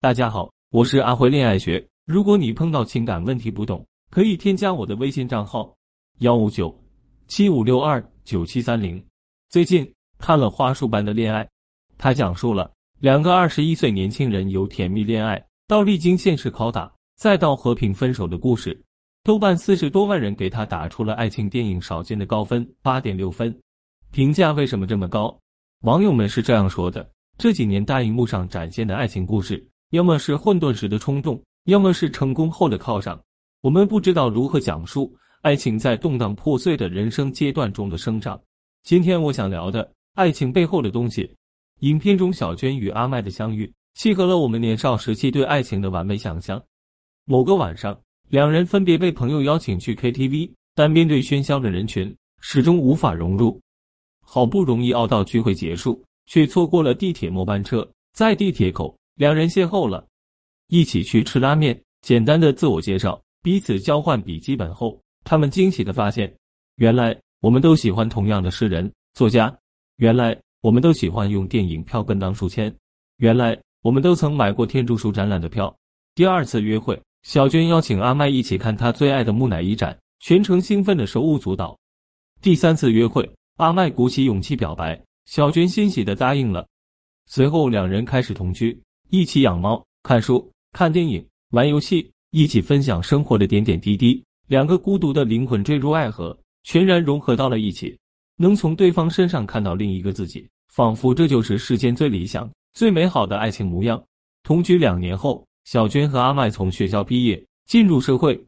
大家好，我是阿辉恋爱学。如果你碰到情感问题不懂，可以添加我的微信账号幺五九七五六二九七三零。最近看了《花束般的恋爱》，它讲述了两个二十一岁年轻人由甜蜜恋爱到历经现实拷打，再到和平分手的故事。豆瓣四十多万人给他打出了爱情电影少见的高分八点六分。评价为什么这么高？网友们是这样说的：这几年大荧幕上展现的爱情故事。要么是混沌时的冲动，要么是成功后的犒赏。我们不知道如何讲述爱情在动荡破碎的人生阶段中的生长。今天我想聊的爱情背后的东西。影片中小娟与阿麦的相遇，契合了我们年少时期对爱情的完美想象。某个晚上，两人分别被朋友邀请去 KTV，但面对喧嚣的人群，始终无法融入。好不容易熬到聚会结束，却错过了地铁末班车，在地铁口。两人邂逅了，一起去吃拉面。简单的自我介绍，彼此交换笔记本后，他们惊喜的发现，原来我们都喜欢同样的诗人、作家。原来我们都喜欢用电影票根当书签。原来我们都曾买过天竺鼠展览的票。第二次约会，小娟邀请阿麦一起看她最爱的木乃伊展，全程兴奋的手舞足蹈。第三次约会，阿麦鼓起勇气表白，小娟欣喜的答应了。随后两人开始同居。一起养猫、看书、看电影、玩游戏，一起分享生活的点点滴滴。两个孤独的灵魂坠入爱河，全然融合到了一起，能从对方身上看到另一个自己，仿佛这就是世间最理想、最美好的爱情模样。同居两年后，小娟和阿麦从学校毕业，进入社会。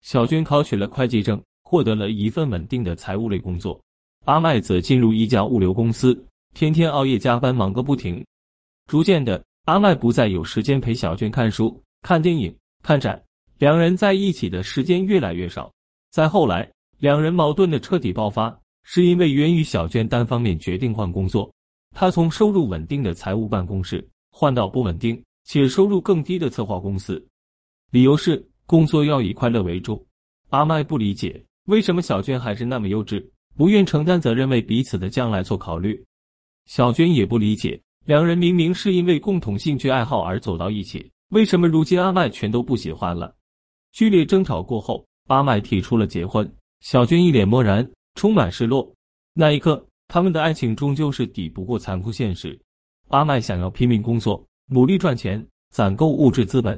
小娟考取了会计证，获得了一份稳定的财务类工作；阿麦则进入一家物流公司，天天熬夜加班，忙个不停。逐渐的。阿麦不再有时间陪小娟看书、看电影、看展，两人在一起的时间越来越少。再后来，两人矛盾的彻底爆发，是因为源于小娟单方面决定换工作。她从收入稳定的财务办公室换到不稳定且收入更低的策划公司，理由是工作要以快乐为主。阿麦不理解为什么小娟还是那么幼稚，不愿承担责任，为彼此的将来做考虑。小娟也不理解。两人明明是因为共同兴趣爱好而走到一起，为什么如今阿麦全都不喜欢了？剧烈争吵过后，阿麦提出了结婚。小娟一脸漠然，充满失落。那一刻，他们的爱情终究是抵不过残酷现实。阿麦想要拼命工作，努力赚钱，攒够物质资本；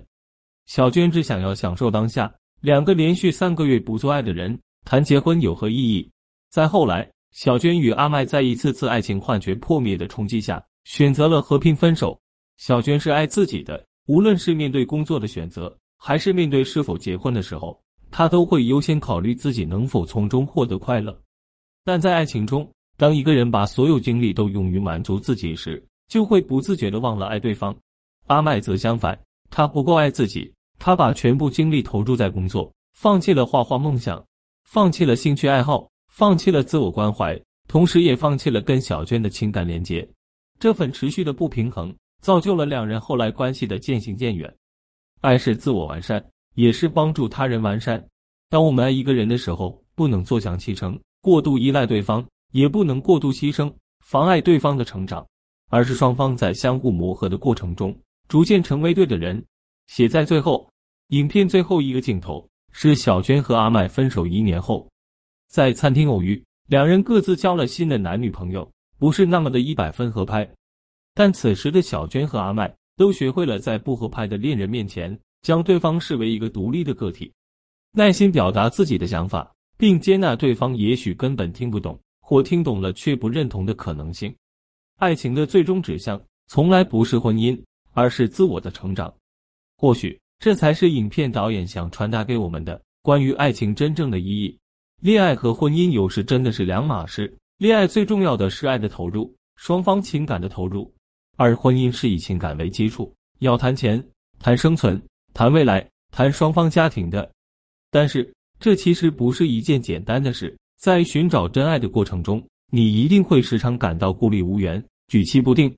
小娟只想要享受当下。两个连续三个月不做爱的人，谈结婚有何意义？再后来，小娟与阿麦在一次次爱情幻觉破灭的冲击下。选择了和平分手。小娟是爱自己的，无论是面对工作的选择，还是面对是否结婚的时候，她都会优先考虑自己能否从中获得快乐。但在爱情中，当一个人把所有精力都用于满足自己时，就会不自觉的忘了爱对方。阿麦则相反，他不够爱自己，他把全部精力投注在工作，放弃了画画梦想，放弃了兴趣爱好，放弃了自我关怀，同时也放弃了跟小娟的情感连接。这份持续的不平衡，造就了两人后来关系的渐行渐远。爱是自我完善，也是帮助他人完善。当我们爱一个人的时候，不能坐享其成，过度依赖对方，也不能过度牺牲，妨碍对方的成长，而是双方在相互磨合的过程中，逐渐成为对的人。写在最后，影片最后一个镜头是小娟和阿麦分手一年后，在餐厅偶遇，两人各自交了新的男女朋友。不是那么的一百分合拍，但此时的小娟和阿麦都学会了在不合拍的恋人面前，将对方视为一个独立的个体，耐心表达自己的想法，并接纳对方也许根本听不懂或听懂了却不认同的可能性。爱情的最终指向从来不是婚姻，而是自我的成长。或许这才是影片导演想传达给我们的关于爱情真正的意义。恋爱和婚姻有时真的是两码事。恋爱最重要的是爱的投入，双方情感的投入，而婚姻是以情感为基础，要谈钱、谈生存、谈未来、谈双方家庭的。但是这其实不是一件简单的事，在寻找真爱的过程中，你一定会时常感到孤立无援、举棋不定。